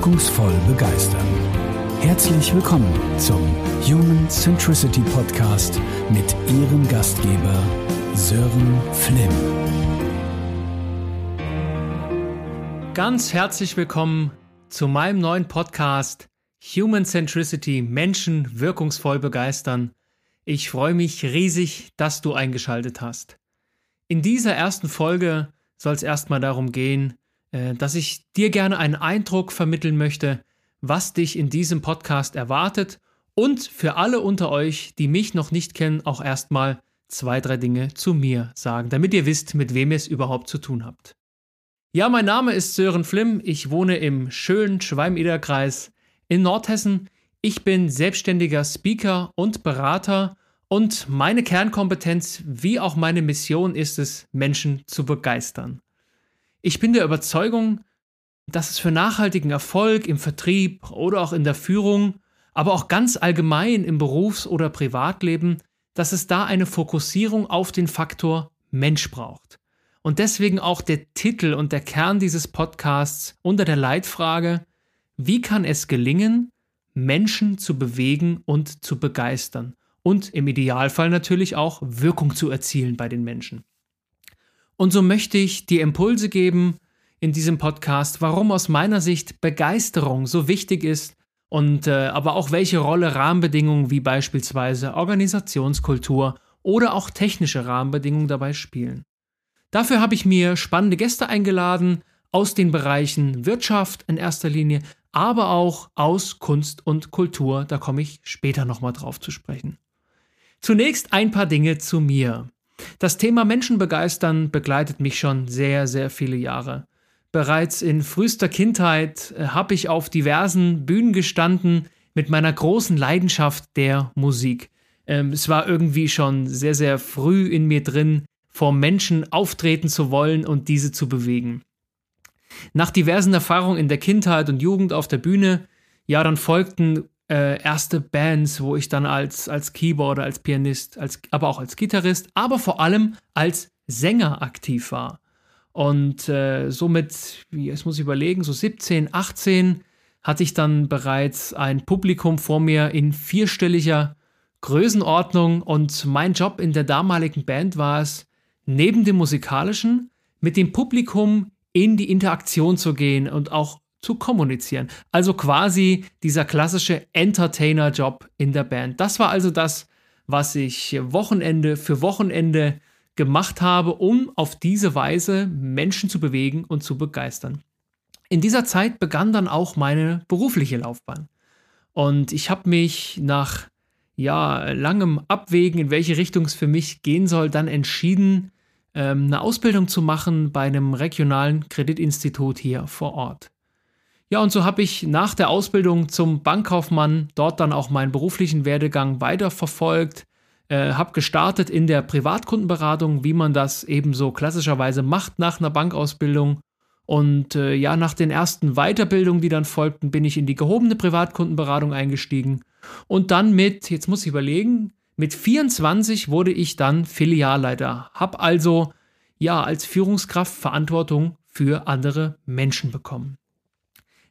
wirkungsvoll begeistern. Herzlich willkommen zum Human Centricity Podcast mit Ihrem Gastgeber Sören Flimm. Ganz herzlich willkommen zu meinem neuen Podcast Human Centricity Menschen wirkungsvoll begeistern. Ich freue mich riesig, dass du eingeschaltet hast. In dieser ersten Folge soll es erstmal darum gehen, dass ich dir gerne einen Eindruck vermitteln möchte, was dich in diesem Podcast erwartet und für alle unter euch, die mich noch nicht kennen, auch erstmal zwei, drei Dinge zu mir sagen, damit ihr wisst, mit wem ihr es überhaupt zu tun habt. Ja, mein Name ist Sören Flimm, ich wohne im schönen Schweim-Eder-Kreis in Nordhessen. Ich bin selbstständiger Speaker und Berater und meine Kernkompetenz wie auch meine Mission ist es, Menschen zu begeistern. Ich bin der Überzeugung, dass es für nachhaltigen Erfolg im Vertrieb oder auch in der Führung, aber auch ganz allgemein im Berufs- oder Privatleben, dass es da eine Fokussierung auf den Faktor Mensch braucht. Und deswegen auch der Titel und der Kern dieses Podcasts unter der Leitfrage, wie kann es gelingen, Menschen zu bewegen und zu begeistern und im Idealfall natürlich auch Wirkung zu erzielen bei den Menschen. Und so möchte ich dir Impulse geben in diesem Podcast, warum aus meiner Sicht Begeisterung so wichtig ist und äh, aber auch welche Rolle Rahmenbedingungen wie beispielsweise Organisationskultur oder auch technische Rahmenbedingungen dabei spielen. Dafür habe ich mir spannende Gäste eingeladen aus den Bereichen Wirtschaft in erster Linie, aber auch aus Kunst und Kultur, da komme ich später nochmal drauf zu sprechen. Zunächst ein paar Dinge zu mir. Das Thema Menschen begeistern begleitet mich schon sehr, sehr viele Jahre. Bereits in frühester Kindheit äh, habe ich auf diversen Bühnen gestanden mit meiner großen Leidenschaft der Musik. Ähm, es war irgendwie schon sehr, sehr früh in mir drin, vor Menschen auftreten zu wollen und diese zu bewegen. Nach diversen Erfahrungen in der Kindheit und Jugend auf der Bühne, ja, dann folgten äh, erste Bands, wo ich dann als, als Keyboarder, als Pianist, als, aber auch als Gitarrist, aber vor allem als Sänger aktiv war. Und äh, somit, jetzt muss ich überlegen, so 17, 18 hatte ich dann bereits ein Publikum vor mir in vierstelliger Größenordnung und mein Job in der damaligen Band war es, neben dem musikalischen mit dem Publikum in die Interaktion zu gehen und auch zu kommunizieren. Also quasi dieser klassische Entertainer-Job in der Band. Das war also das, was ich Wochenende für Wochenende gemacht habe, um auf diese Weise Menschen zu bewegen und zu begeistern. In dieser Zeit begann dann auch meine berufliche Laufbahn. Und ich habe mich nach ja, langem Abwägen, in welche Richtung es für mich gehen soll, dann entschieden, ähm, eine Ausbildung zu machen bei einem regionalen Kreditinstitut hier vor Ort. Ja, und so habe ich nach der Ausbildung zum Bankkaufmann dort dann auch meinen beruflichen Werdegang weiterverfolgt, äh, habe gestartet in der Privatkundenberatung, wie man das eben so klassischerweise macht nach einer Bankausbildung. Und äh, ja, nach den ersten Weiterbildungen, die dann folgten, bin ich in die gehobene Privatkundenberatung eingestiegen. Und dann mit, jetzt muss ich überlegen, mit 24 wurde ich dann Filialleiter, habe also ja als Führungskraft Verantwortung für andere Menschen bekommen.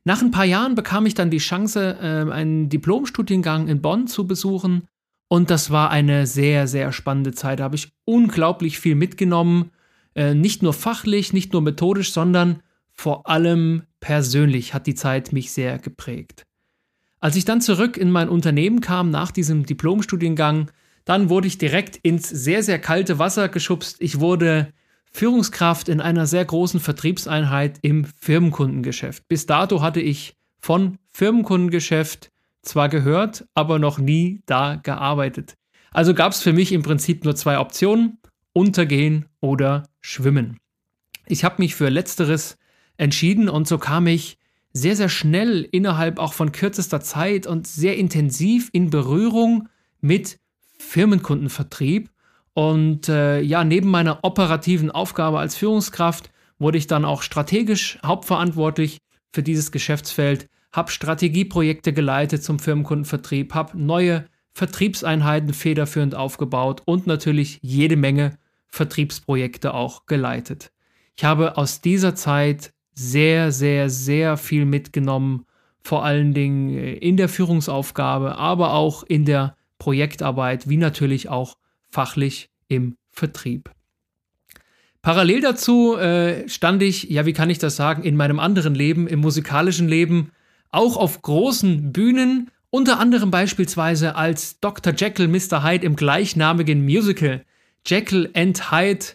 Nach ein paar Jahren bekam ich dann die Chance, äh, einen Diplomstudiengang in Bonn zu besuchen. Und das war eine sehr, sehr spannende Zeit. Da habe ich unglaublich viel mitgenommen. Äh, nicht nur fachlich, nicht nur methodisch, sondern vor allem persönlich hat die Zeit mich sehr geprägt. Als ich dann zurück in mein Unternehmen kam nach diesem Diplomstudiengang, dann wurde ich direkt ins sehr, sehr kalte Wasser geschubst. Ich wurde Führungskraft in einer sehr großen Vertriebseinheit im Firmenkundengeschäft. Bis dato hatte ich von Firmenkundengeschäft zwar gehört, aber noch nie da gearbeitet. Also gab es für mich im Prinzip nur zwei Optionen, untergehen oder schwimmen. Ich habe mich für letzteres entschieden und so kam ich sehr, sehr schnell innerhalb auch von kürzester Zeit und sehr intensiv in Berührung mit Firmenkundenvertrieb und äh, ja, neben meiner operativen Aufgabe als Führungskraft wurde ich dann auch strategisch hauptverantwortlich für dieses Geschäftsfeld, habe Strategieprojekte geleitet zum Firmenkundenvertrieb, habe neue Vertriebseinheiten federführend aufgebaut und natürlich jede Menge Vertriebsprojekte auch geleitet. Ich habe aus dieser Zeit sehr, sehr, sehr viel mitgenommen vor allen Dingen äh, in der Führungsaufgabe, aber auch in der Projektarbeit, wie natürlich auch fachlich im Vertrieb. Parallel dazu äh, stand ich, ja, wie kann ich das sagen, in meinem anderen Leben, im musikalischen Leben, auch auf großen Bühnen, unter anderem beispielsweise als Dr. Jekyll, Mr. Hyde im gleichnamigen Musical Jekyll and Hyde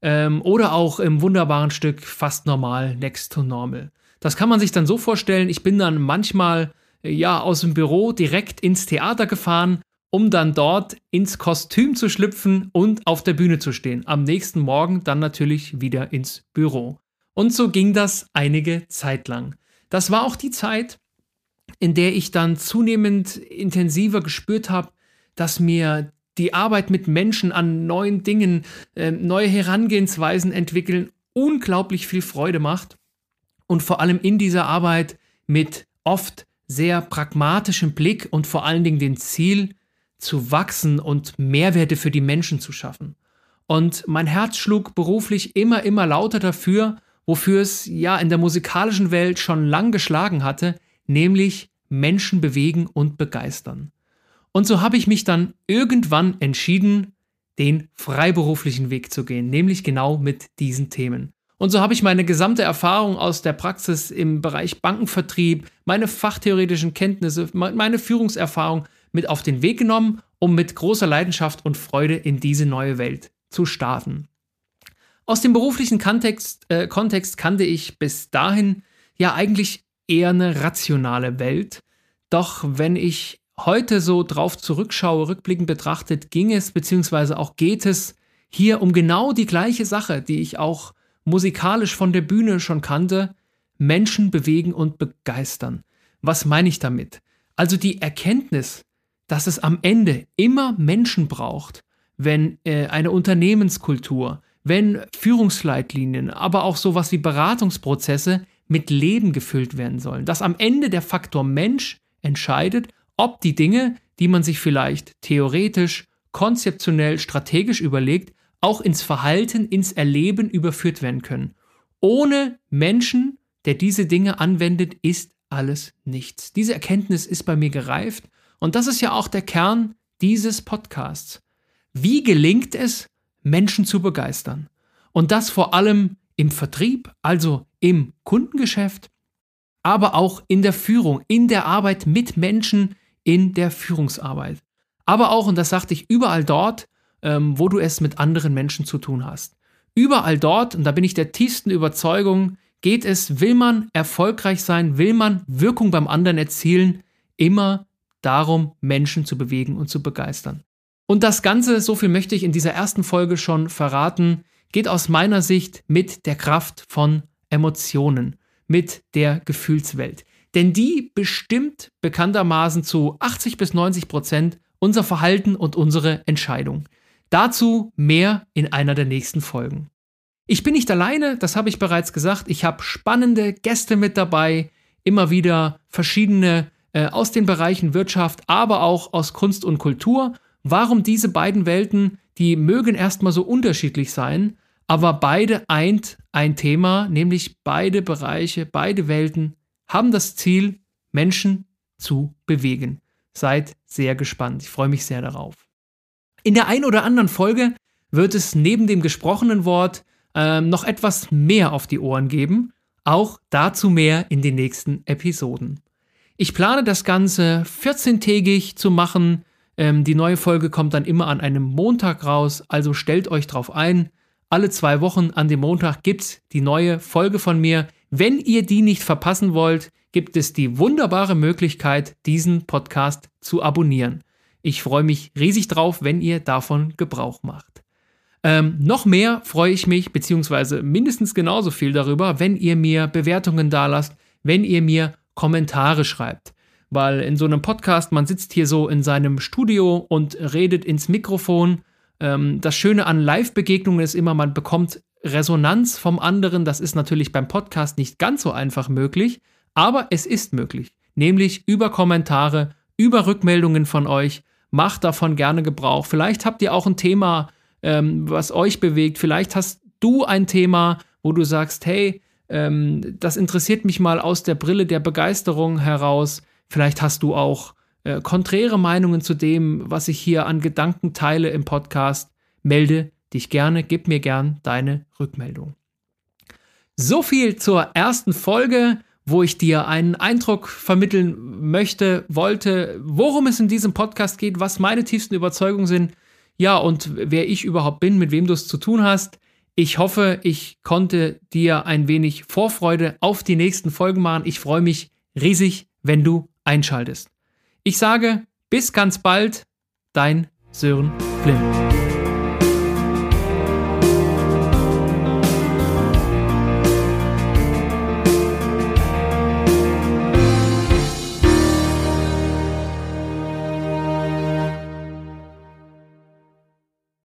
ähm, oder auch im wunderbaren Stück Fast Normal, Next to Normal. Das kann man sich dann so vorstellen, ich bin dann manchmal äh, ja aus dem Büro direkt ins Theater gefahren um dann dort ins Kostüm zu schlüpfen und auf der Bühne zu stehen. Am nächsten Morgen dann natürlich wieder ins Büro. Und so ging das einige Zeit lang. Das war auch die Zeit, in der ich dann zunehmend intensiver gespürt habe, dass mir die Arbeit mit Menschen an neuen Dingen, äh, neue Herangehensweisen entwickeln, unglaublich viel Freude macht. Und vor allem in dieser Arbeit mit oft sehr pragmatischem Blick und vor allen Dingen dem Ziel, zu wachsen und Mehrwerte für die Menschen zu schaffen. Und mein Herz schlug beruflich immer, immer lauter dafür, wofür es ja in der musikalischen Welt schon lang geschlagen hatte, nämlich Menschen bewegen und begeistern. Und so habe ich mich dann irgendwann entschieden, den freiberuflichen Weg zu gehen, nämlich genau mit diesen Themen. Und so habe ich meine gesamte Erfahrung aus der Praxis im Bereich Bankenvertrieb, meine fachtheoretischen Kenntnisse, meine Führungserfahrung mit auf den Weg genommen, um mit großer Leidenschaft und Freude in diese neue Welt zu starten. Aus dem beruflichen Kontext, äh, Kontext kannte ich bis dahin ja eigentlich eher eine rationale Welt. Doch wenn ich heute so drauf zurückschaue, rückblickend betrachtet, ging es bzw. auch geht es hier um genau die gleiche Sache, die ich auch musikalisch von der Bühne schon kannte, Menschen bewegen und begeistern. Was meine ich damit? Also die Erkenntnis, dass es am Ende immer Menschen braucht, wenn äh, eine Unternehmenskultur, wenn Führungsleitlinien, aber auch sowas wie Beratungsprozesse mit Leben gefüllt werden sollen. Dass am Ende der Faktor Mensch entscheidet, ob die Dinge, die man sich vielleicht theoretisch, konzeptionell, strategisch überlegt, auch ins Verhalten, ins Erleben überführt werden können. Ohne Menschen, der diese Dinge anwendet, ist alles nichts. Diese Erkenntnis ist bei mir gereift und das ist ja auch der Kern dieses Podcasts. Wie gelingt es, Menschen zu begeistern? Und das vor allem im Vertrieb, also im Kundengeschäft, aber auch in der Führung, in der Arbeit mit Menschen, in der Führungsarbeit. Aber auch, und das sagte ich, überall dort, ähm, wo du es mit anderen Menschen zu tun hast. Überall dort, und da bin ich der tiefsten Überzeugung, geht es, will man erfolgreich sein, will man Wirkung beim anderen erzielen, immer darum, Menschen zu bewegen und zu begeistern. Und das Ganze, so viel möchte ich in dieser ersten Folge schon verraten, geht aus meiner Sicht mit der Kraft von Emotionen, mit der Gefühlswelt. Denn die bestimmt bekanntermaßen zu 80 bis 90 Prozent unser Verhalten und unsere Entscheidung. Dazu mehr in einer der nächsten Folgen. Ich bin nicht alleine, das habe ich bereits gesagt. Ich habe spannende Gäste mit dabei, immer wieder verschiedene äh, aus den Bereichen Wirtschaft, aber auch aus Kunst und Kultur. Warum diese beiden Welten, die mögen erstmal so unterschiedlich sein, aber beide eint ein Thema, nämlich beide Bereiche, beide Welten haben das Ziel, Menschen zu bewegen. Seid sehr gespannt. Ich freue mich sehr darauf. In der ein oder anderen Folge wird es neben dem gesprochenen Wort ähm, noch etwas mehr auf die Ohren geben. Auch dazu mehr in den nächsten Episoden. Ich plane das Ganze 14-tägig zu machen. Ähm, die neue Folge kommt dann immer an einem Montag raus, also stellt euch drauf ein. Alle zwei Wochen an dem Montag gibt's die neue Folge von mir. Wenn ihr die nicht verpassen wollt, gibt es die wunderbare Möglichkeit, diesen Podcast zu abonnieren. Ich freue mich riesig drauf, wenn ihr davon Gebrauch macht. Ähm, noch mehr freue ich mich, beziehungsweise mindestens genauso viel darüber, wenn ihr mir Bewertungen dalasst, wenn ihr mir Kommentare schreibt. Weil in so einem Podcast, man sitzt hier so in seinem Studio und redet ins Mikrofon. Ähm, das Schöne an Live-Begegnungen ist immer, man bekommt Resonanz vom anderen. Das ist natürlich beim Podcast nicht ganz so einfach möglich, aber es ist möglich. Nämlich über Kommentare, über Rückmeldungen von euch. Macht davon gerne Gebrauch. Vielleicht habt ihr auch ein Thema, ähm, was euch bewegt. Vielleicht hast du ein Thema, wo du sagst, hey, Ähm, das interessiert mich mal aus der Brille der Begeisterung heraus. Vielleicht hast du auch äh, konträre Meinungen zu dem, was ich hier an Gedanken teile im Podcast. Melde dich gerne, gib mir gern deine Rückmeldung. So viel zur ersten Folge, wo ich dir einen Eindruck vermitteln möchte, wollte, worum es in diesem Podcast geht, was meine tiefsten Überzeugungen sind, ja, und wer ich überhaupt bin, mit wem du es zu tun hast. Ich hoffe, ich konnte dir ein wenig Vorfreude auf die nächsten Folgen machen. Ich freue mich riesig, wenn du einschaltest. Ich sage bis ganz bald, dein Sören Flimm.